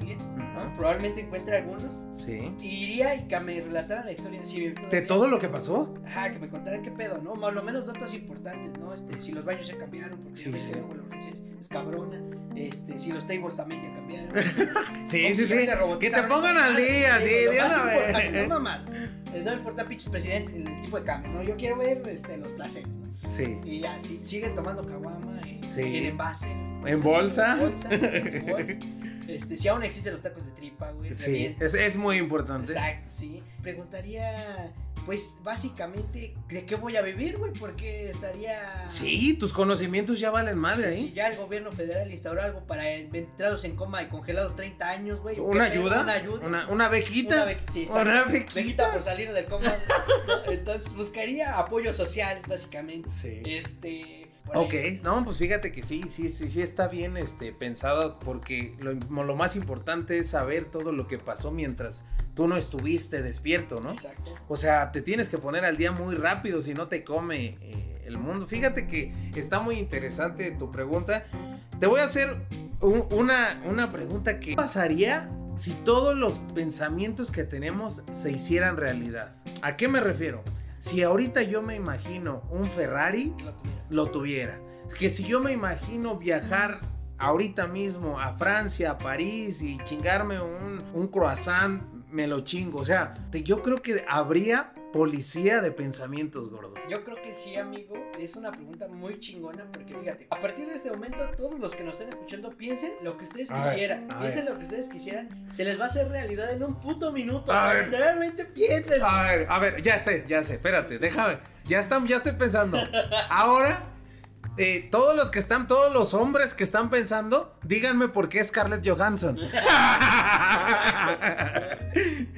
Probablemente encuentre algunos. Sí. Y iría y que me relataran la historia. Si ¿De todo lo que pasó? Ajá, que me contaran qué pedo, ¿no? Más lo menos datos importantes, ¿no? Este, si los baños ya cambiaron, porque Sí, sí. es, es cabrona. Este, si los tables también ya cambiaron. Sí, sí, sí. Que te pongan al día, sí, de más una. No mamás. Eh, No me importa pinches presidentes el tipo de cambio, ¿no? Yo quiero ver este, los placeres, ¿no? Sí. Y ya, si, siguen tomando caguama eh, Sí. en envase. ¿En bolsa? En bolsa, en bolsa. Este, si aún existen los tacos de tripa, güey. Sí, es, es muy importante. Exacto, sí. Preguntaría, pues, básicamente, ¿de qué voy a vivir, güey? Porque estaría... Sí, tus conocimientos ya valen madre Si, ahí. si ya el gobierno federal instauró algo para entrados en coma y congelados 30 años, güey. ¿Una ayuda? Una ayuda. Una, una bequita. Una bec- sí. Una bequita. Bequita por salir del coma. Entonces buscaría apoyos sociales, básicamente. Sí. Este. Por ahí. Ok, no, pues fíjate que sí, sí, sí, sí está bien este, pensado porque lo, lo más importante es saber todo lo que pasó mientras tú no estuviste despierto, ¿no? Exacto. O sea, te tienes que poner al día muy rápido si no te come eh, el mundo. Fíjate que está muy interesante tu pregunta. Te voy a hacer un- una, una pregunta que ¿qué pasaría si todos los pensamientos que tenemos se hicieran realidad. ¿A qué me refiero? Si ahorita yo me imagino un Ferrari, Lo tuviera. Que si yo me imagino viajar ahorita mismo a Francia, a París y chingarme un, un croissant, me lo chingo. O sea, te- yo creo que habría policía de pensamientos, gordo. Yo creo que sí, amigo. Es una pregunta muy chingona porque fíjate, a partir de este momento, todos los que nos estén escuchando piensen lo que ustedes A quisieran. piensen lo que ustedes quisieran. Se les va a hacer realidad en un puto minuto. A. Literalmente piensen. A ver, a ver, ya sé, ya sé, espérate, déjame. Ya, están, ya estoy pensando. Ahora, eh, todos los que están, todos los hombres que están pensando, díganme por qué Scarlett Johansson.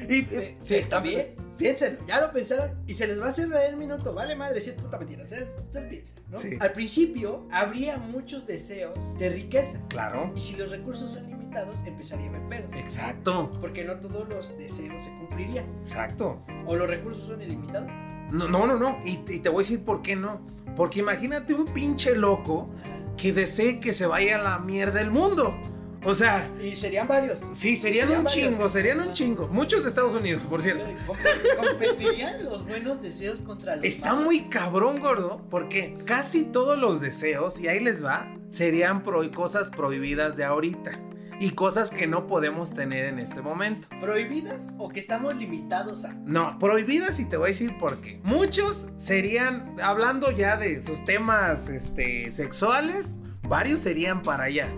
y, Eh, sí, está bien, piénsenlo, ya lo pensaron y se les va a hacer un minuto. Vale madre, si es puta mentira. Ustedes, ustedes piensen, ¿no? Sí. Al principio habría muchos deseos de riqueza. Claro. Y si los recursos son limitados, empezaría a haber pedos. Exacto, Porque no todos los deseos se cumplirían. exacto. O los recursos son ilimitados. No, no, no, no. Y, y te voy a decir por qué no. Porque imagínate un pinche loco que desee que se vaya a la mierda el mundo. O sea, Y serían varios. sí, serían un varios. chingo, serían un chingo. Muchos de Estados Unidos, por cierto. Comp- Competirían los buenos deseos contra los Está malos. muy cabrón, gordo, porque casi todos los deseos, y ahí les va, serían pro cosas prohibidas de ahorita. Y cosas que no podemos tener en este momento. prohibidas o que estamos limitados a. No, prohibidas y te voy a decir por qué. Muchos serían, hablando ya de sus temas este, sexuales, varios serían para allá.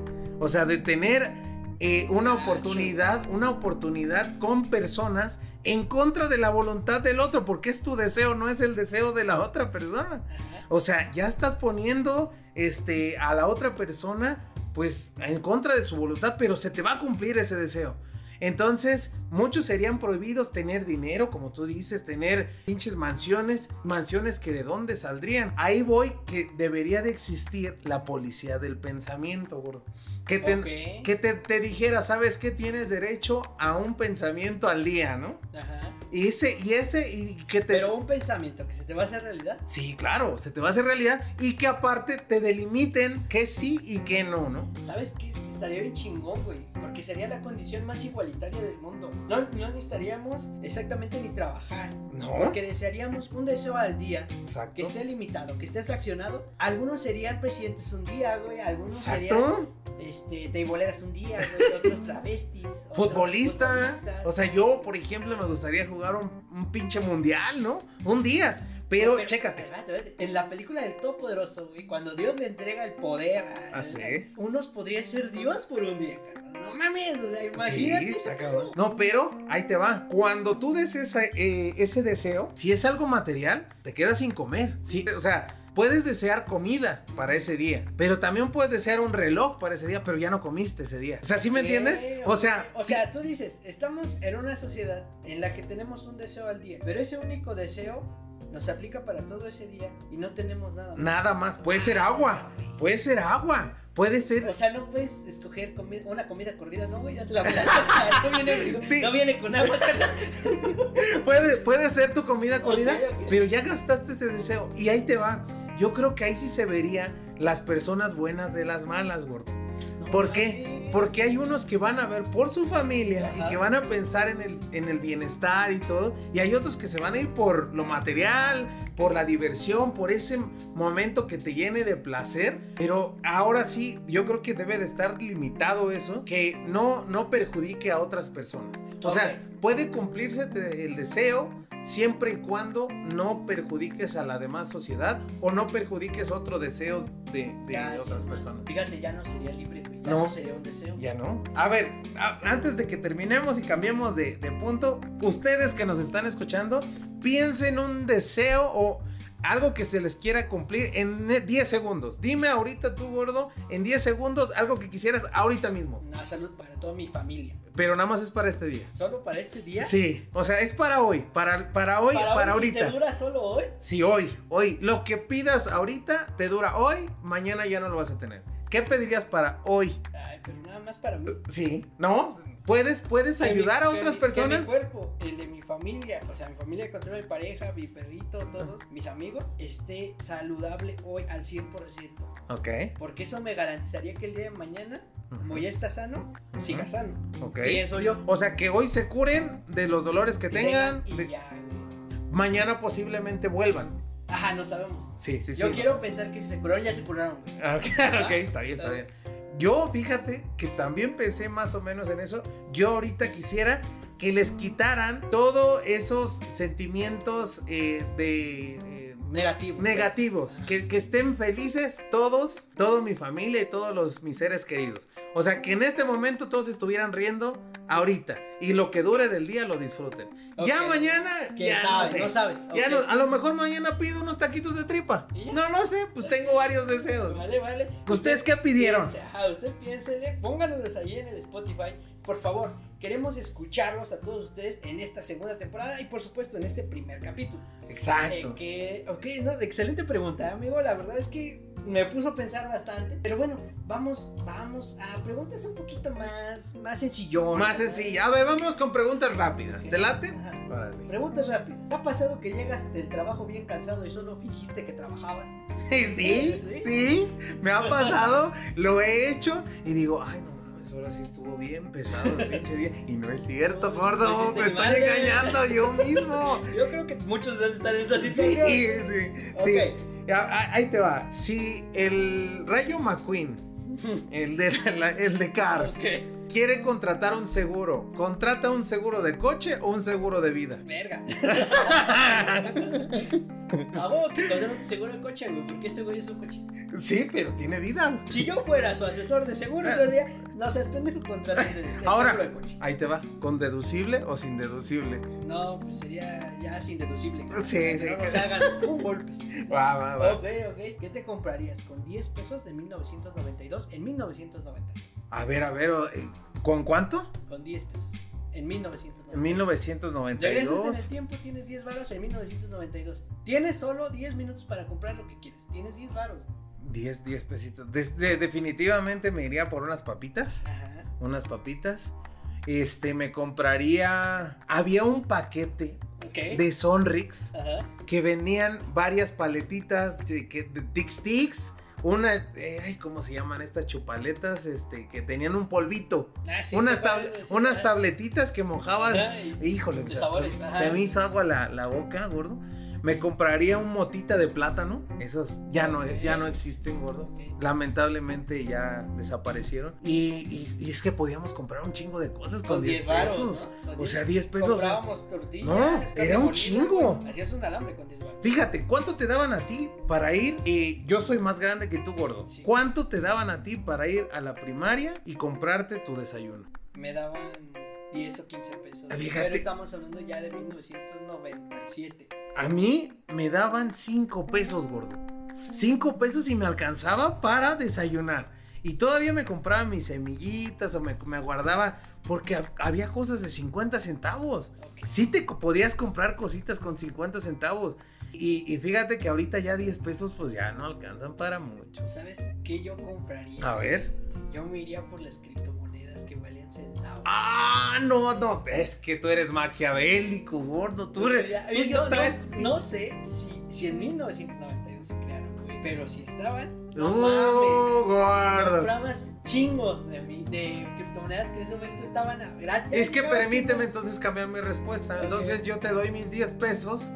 O sea, de tener eh, una Ah, oportunidad, una oportunidad con personas en contra de la voluntad del otro, porque es tu deseo, no es el deseo de la otra persona. O sea, ya estás poniendo este, a la otra persona pues en contra de su voluntad, pero se te va a cumplir ese deseo. Entonces, muchos serían prohibidos tener dinero, como tú dices, tener pinches mansiones, mansiones que de dónde saldrían. Ahí voy que debería de existir la policía del pensamiento, gordo. Que te, que te, te dijera, ¿sabes qué? Tienes derecho a un pensamiento al día, ¿no? Ajá. Y ese, y ese, y que te. Pero un pensamiento que se te va a hacer realidad. Sí, claro, se te va a hacer realidad. Y que aparte te delimiten que sí y que no, ¿no? ¿Sabes qué? Estaría bien chingón, güey. Porque sería la condición más igualitaria del mundo. No, no necesitaríamos exactamente ni trabajar. No. Porque desearíamos un deseo al día. Exacto. Que esté limitado, que esté fraccionado. Algunos serían presidentes un día, güey. Algunos Exacto. serían este, teiboleras un día, güey, otros travestis. otros Futbolista. futbolistas. O sea, yo, por ejemplo, me gustaría jugar un, un pinche mundial, ¿no? Un día. Pero, Pero, chécate. espérate. En la película del Todopoderoso, güey, cuando Dios le entrega el poder a. ¿Ah, sí? Unos podrían ser Dios por un día, cabrón. No mames, o sea, imagínate. Sí, cabrón. No, pero ahí te va. Cuando tú deseas eh, ese deseo, si es algo material, te quedas sin comer. Sí, o sea, puedes desear comida para ese día, pero también puedes desear un reloj para ese día, pero ya no comiste ese día. O sea, ¿sí me entiendes? O sea, o sea, tú dices, estamos en una sociedad en la que tenemos un deseo al día, pero ese único deseo nos aplica para todo ese día y no tenemos nada más. nada más. Puede ser agua, puede ser agua, puede ser O sea, no puedes escoger comi- una comida corrida, no, güey, ya te la voy a hacer. No viene, Sí. no viene con agua. Puede, puede ser tu comida corrida, pero ya gastaste ese deseo. Y ahí te va. Yo creo que ahí sí se vería las personas buenas de las malas, gordo. ¿Por qué? Porque hay unos que van a ver por su familia y que van a pensar en el, en el bienestar y todo. Y hay otros que se van a ir por lo material, por la diversión, por ese momento que te llene de placer. Pero ahora sí, yo creo que debe de estar limitado eso, que no, no perjudique a otras personas. O sea, puede cumplirse el deseo siempre y cuando no perjudiques a la demás sociedad o no perjudiques otro deseo de, de Ya, otras personas. Fíjate, ya no sería libre, güey. Ya No. no, sería un deseo. Ya no. A ver, a- antes de que terminemos y cambiemos de, de punto, ustedes que nos están escuchando, piensen un deseo o algo que se les quiera cumplir en eh, 10 segundos. Dime ahorita tú, gordo, en 10 segundos algo que quisieras ahorita mismo. Una salud para toda mi familia. Pero nada más es para este día. Solo para este día. Sí, o sea, es para hoy, para, para hoy, para, hoy, ¿y ahorita. ¿Te dura solo hoy? Sí, hoy, hoy. Lo que pidas ahorita te dura hoy, mañana ya no lo vas a tener. ¿Qué pedirías para hoy? Ay, pero nada más para mí. Sí, ¿no? ¿Puedes, puedes Que mi- ayudar a que otras mi- personas? Que mi cuerpo, el de mi familia, o sea, mi familia contra mi pareja, mi perrito, todos, mis amigos, esté saludable hoy al 100%. Ok, Porque eso me garantizaría que el día de mañana, como ya está sano, Ujú. siga sano. ok. Pienso yo. O sea, que hoy se curen de los dolores que Y tengan, y de- ya, mañana posiblemente vuelvan. Ajá, no sabemos. Sí, sí, sí. Yo no quiero pensar que si se curaron, ya se curaron, güey. Ok, ok, está bien, está bien. Yo, fíjate que también pensé más o menos en eso. Yo ahorita quisiera que les quitaran todos esos sentimientos eh, de... eh, Negativo. negativos, que, que estén felices todos, toda mi familia y todos los, mis seres queridos. O sea, que en este momento todos estuvieran riendo ahorita y lo que dure del día lo disfruten. Ya mañana, ¿Quién ya sabe? no sé. No sabes. Ya no- a lo mejor mañana pido unos taquitos de tripa. No lo sé, pues tengo varios deseos. Vale, vale. ¿Ustedes qué pidieron? Piense, ajá, usted piénsele, pónganos ahí en el Spotify. Por favor, queremos escucharlos a todos ustedes en esta segunda temporada y por supuesto en este primer capítulo. Exacto. Eh, que, ok, no, excelente pregunta, amigo. La verdad es que me puso a pensar bastante. Pero bueno, vamos, vamos a preguntas un poquito más, más sencillonas. Más sencilla. A ver, vámonos con preguntas rápidas. ¿Te late? Ajá. Preguntas rápidas. ¿Te ha pasado que llegas del trabajo bien cansado y solo fingiste que trabajabas? Sí, sí, me ha pasado, lo he hecho y digo, ay, no mames, ahora sí estuvo bien pesado el pinche día. Y no es cierto, No, gordo, no me estoy engañando yo mismo. Yo creo que muchos deben estar en esa Sí, situación. sí, sí. Ok. Ya, a- Ahí te va. Si el Rayo McQueen, el de, la- el de Cars, quiere contratar un seguro, ¿contrata un seguro de coche o un seguro de vida? Verga. A vos que contratar un seguro de coche, güey. ¿Por qué ese güey es un coche? sí, pero tiene vida. Si yo fuera su asesor de seguros, yo diría, no seas pendejo, contrata el, el Ahora, seguro de coche. ahí te va. ¿Con deducible o sin deducible? No, pues sería ya sin deducible. Sí, sí. No nos hagan un golpes. Va, va, va. Ok, ok. ¿Qué te comprarías con 10 pesos de 1992 en 1992? A ver, a ver, eh, ¿con cuánto? Con 10 pesos. En 1992. En Regresas en 1992. el tiempo, tienes 10 varos en 1992. Tienes solo 10 minutos para comprar lo que quieres. Tienes 10 varos. 10, 10 pesitos. De- definitivamente me iría por unas papitas. Ajá. Unas papitas. Este, me compraría. Había un paquete de Sonrix Ajá. que venían varias paletitas de, que- de Tic Sticks. Una, eh, ay, ¿cómo se llaman estas chupaletas? Este, que tenían un polvito. Ah, sí, unas, tab- sí, unas tabletitas que mojabas. Ajá, y- Híjole, se- sabores, se, ajá. se me hizo agua la, la boca, gordo. Me compraría un motita de plátano. Esos ya no, ya no existen, gordo. Lamentablemente ya desaparecieron. Y, y- y es que podíamos comprar un chingo de cosas con, Con 10 10 varos, pesos. ¿no? Con O 10 sea, 10 pesos. Comprábamos tortillas. No, era un chingo. Hacías un alambre con 10 baros. Fíjate, ¿cuánto te daban a ti para ir? Y yo soy más grande que tú, gordo. Sí. ¿Cuánto te daban a ti para ir a la primaria y comprarte tu desayuno? Me daban 10 o 15 pesos. Fíjate. Pero estamos hablando ya de 1997. A mí me daban 5 pesos, gordo. 5 pesos y me alcanzaba para desayunar. Y todavía me compraba mis semillitas o me, me guardaba porque hab- había cosas de 50 centavos. Ok. Sí te podías comprar cositas con 50 centavos. Y, y fíjate que ahorita ya 10 pesos pues ya no alcanzan para mucho. ¿Sabes qué yo compraría? A ver. Yo me iría por las criptomonedas que Ah, no, no, es que tú eres maquiavélico, gordo. Tú eres... Ya, tú ya no, traes- no- no sé si, si en 1992 se crearon, güey. Pero si estaban, no mames. gordo. Comprabas chingos de, mi, de criptomonedas que en ese momento estaban a gratis. Es que permíteme entonces cambiar mi respuesta. Entonces yo te doy mis 10 pesos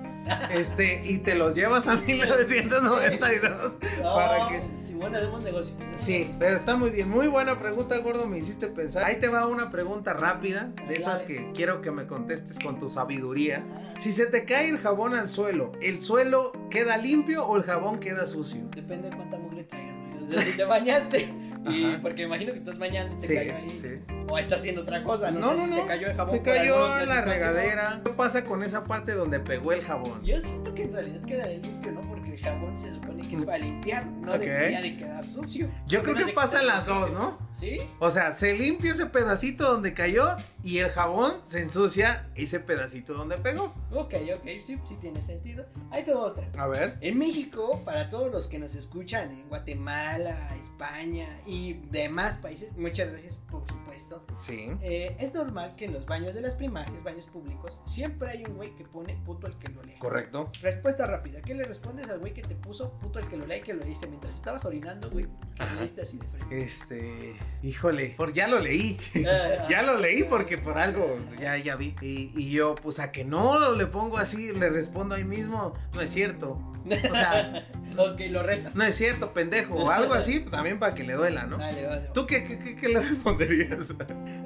este, y te los llevas a 1992 No, para que... Si bueno, hacemos negocio. Sí, pero está muy bien. Muy buena pregunta, gordo. Me hiciste pensar. Ahí te va una pregunta rápida, de esas que quiero que me contestes con tu sabiduría. Si se te cae el jabón al suelo, ¿el suelo queda limpio o el jabón queda sucio? Depende de cuánta mugre traigas, güey. O sea, si te bañaste. y Ajá. porque imagino que estás bañando y te Sí, cayó ahí. sí. O está haciendo otra cosa. No, sé si te cayó el jabón. Se cayó en la regadera. ¿Qué pasa con esa parte donde pegó el jabón? Yo siento que en realidad quedaría limpio, ¿no? Porque el jabón se supone que es para limpiar, no debería de quedar sucio. Yo creo que pasan las dos, sucio. ¿no? ¿Sí? O sea, se limpia ese pedacito donde cayó y el jabón se ensucia ese pedacito donde pegó. Ok, ok, sí, sí tiene sentido. Ahí tengo otra. A ver. En México, para todos los que nos escuchan en Guatemala, España y demás países, muchas gracias por supuesto. Sí. eh, es normal que en los baños de las primarias, baños públicos, siempre hay un güey que pone puto el que lo lea. Correcto. Respuesta rápida, ¿qué le respondes al güey que te puso puto el que lo lea y que lo leíste mientras estabas orinando, güey? Que Ajá. lo leíste así de frente. Este, híjole, por ya lo leí. Ah, Ya lo leí porque por algo ya, ya vi. Y, y yo, pues a que no le pongo así, le respondo ahí mismo. No es cierto. O sea, ok, lo retas. no es cierto, pendejo. O algo así, pues, también para que le duela, ¿no? Vale, vale. ¿Tú qué, qué, qué- qué le responderías?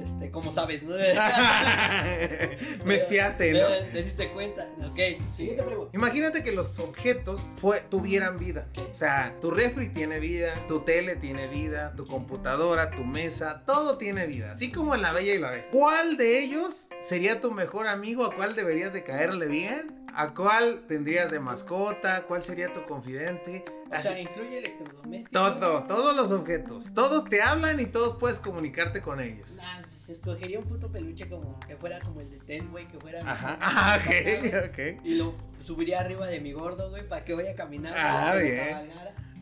Este, como sabes, ¿no? Me espiaste, ¿no? ¿Te, te diste cuenta? Ok, siguiente pregunta. Imagínate que los objetos fue, tuvieran vida. O sea, tu refri tiene vida, tu tele tiene vida, tu computadora, tu mesa, todo tiene vida. Así como en La Bella y la Bestia. ¿Cuál de ellos sería tu mejor amigo? ¿A cuál deberías de caerle bien? ¿A cuál tendrías de mascota? ¿Cuál sería tu confidente? O sea, incluye electrodomésticos. todo, todos los objetos. Todos te hablan y todos puedes comunicarte con ellos. Nah, pues escogería un puto peluche como que fuera como el de Ted, güey, que fuera. mi- Ajá, ah, ok, ok. Y lo subiría arriba de mi gordo, güey, para que vaya caminando. Ah, que no bien.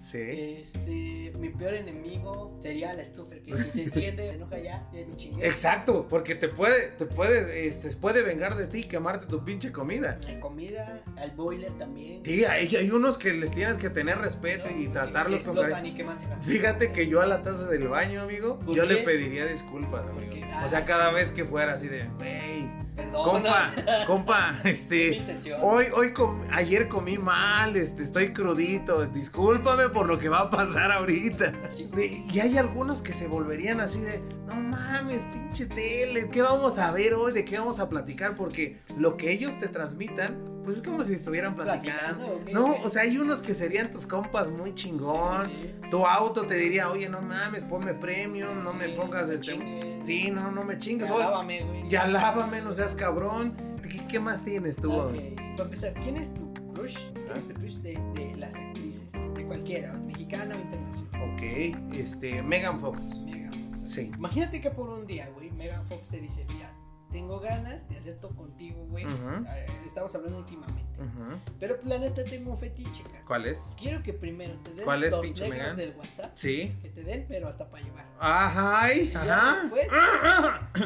Sí. Este, mi peor enemigo sería la estufa, que si se enciende, se enoja ya, ya me chingué. Exacto, porque te puede, te puede, este, puede vengar de ti y quemarte tu pinche comida. La comida, al boiler también. Sí, hay, hay unos que les tienes que tener respeto ¿no? y tratarlos con cariño. Fíjate que yo a la taza del baño, amigo, ¿Por yo qué? le pediría disculpas, amigo. O sea, cada vez que fuera así de, wey, Perdón. compa, compa, Mi este, intención. hoy, hoy, com- ayer comí mal, este, estoy crudito, discúlpame por lo que va a pasar ahorita. Así, De- y hay algunos que se volverían así de, no mames, pinche tele, ¿qué vamos a ver hoy? ¿De qué vamos a platicar? Porque lo que ellos te transmitan, pues es como si estuvieran platicando. platicando. ok, No, ok. o sea, hay unos que serían tus compas muy chingón. Sí, sí, sí. Tu auto te diría, oye, no mames, ponme premium, no Sí, me pongas no este. Sí, no, no me chingues. Ya lávame, güey. ya lávame, no seas cabrón. ¿Qué, qué más tienes tú? Ok, Para empezar, ¿quién es tu crush? ¿Quién es tu crush de, de las actrices? De cualquiera, mexicana o internacional. Ok, este, Megan Fox. Megan Fox. Sí. Imagínate que por un día, güey, Megan Fox te dice, mira, tengo ganas de hacer todo contigo, güey. Eh, Estamos hablando íntimamente. Ujú. Pero pues, la neta tengo un fetiche, cara. ¿Cuál es? Quiero que primero te den ¿Cuál es, los negros Megan? del WhatsApp. Sí. Que te den, pero hasta para llevar. Ajá, Y ya ajá. después-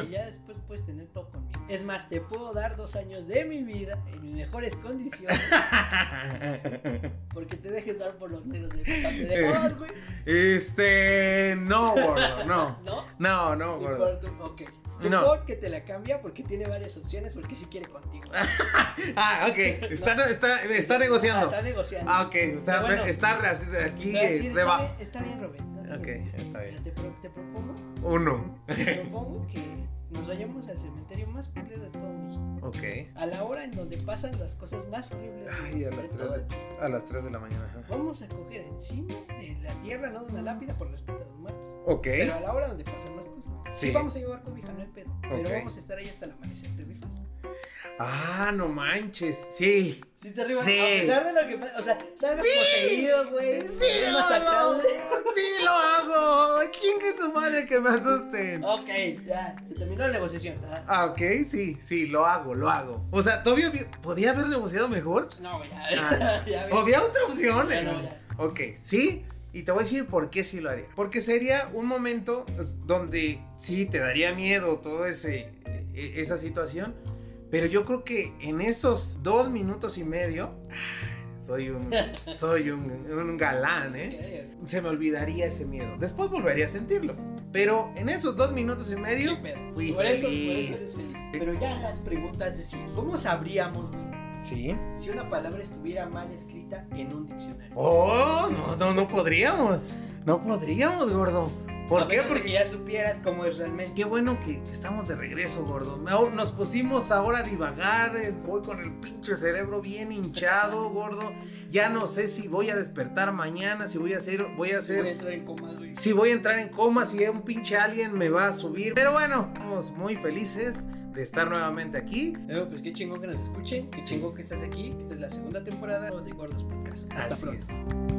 y ya después puedes tener todo conmigo. Es más, te puedo dar dos años de mi vida en mis mejores condiciones. porque te dejes dar por los negros de O sea, ¿te dejabas, güey? Este. No, gordo, no. ¿No? No, no, Y gordo. por tu- ok. No. Supongo que te la cambia porque tiene varias opciones porque sí quiere contigo. Ah, ok. Está, No. está, está Ah, negociando. está negociando. Ah, ok. O sea, bueno, está aquí decir, está, bien, está bien, Robert. no Ok, preocupes. está bien. Te, pro- te propongo, Uno. te propongo que nos vayamos al cementerio más culero de todo México. Ok. A la hora en donde pasan las cosas más horribles. de- Ay, a las 3 todo. de, a las 3 de la mañana. Vamos a coger encima de la tierra, no de una lápida por respeto a los muertos. Ok. Pero a la hora donde pasan las cosas. Sí, Sí. vamos a llevar cobija, no hay pedo. Pero vamos a estar ahí hasta el amanecer. ¿Te rifas? Ah, no manches. Sí. Sí, te rifas. Sí. A pesar de lo que pasa. O sea, salgas Sí. poseído, güey. Sí, lo masacrado. hago. Sí, lo hago. Chingue su madre que me asusten. Ok, ya. Se terminó la negociación. Ah, Ah, ok, sí, sí, lo hago, lo hago. O sea, todavía podía haber negociado mejor. No, ya. Ah. ya. Había otra opción. Ya no, ya. Ok, sí. Y te voy a decir por qué sí lo haría. Porque sería un momento pues, donde sí te daría miedo toda ese, e- esa situación. Pero yo creo que en esos dos minutos y medio. Soy un, soy un, un galán, ¿eh? Se me olvidaría ese miedo. Después volvería a sentirlo. Pero en esos dos minutos y medio. Sí, fui por eso, por feliz. eso eres feliz. Pero ya las preguntas decían, ¿cómo sabríamos, Sí. si una palabra estuviera mal escrita en un diccionario? Oh, no, no, no podríamos. No podríamos, gordo. ¿Por qué? Porque que ya supieras cómo es realmente. Qué bueno que, que estamos de regreso, gordo. Ahora Nos pusimos ahora a divagar. eh, Voy con el pinche cerebro bien hinchado, gordo. Ya no sé si voy a despertar mañana, si voy a hacer, voy a Voy a hacer, entrar en coma, güey. si voy a entrar en coma, si un pinche alien me va a subir. Pero bueno, estamos muy felices de estar nuevamente aquí. Eh, pues qué chingón que nos escuchen, qué Sí. chingón que estás aquí. Esta es la segunda temporada de Gordos Podcast. Hasta Así pronto. es.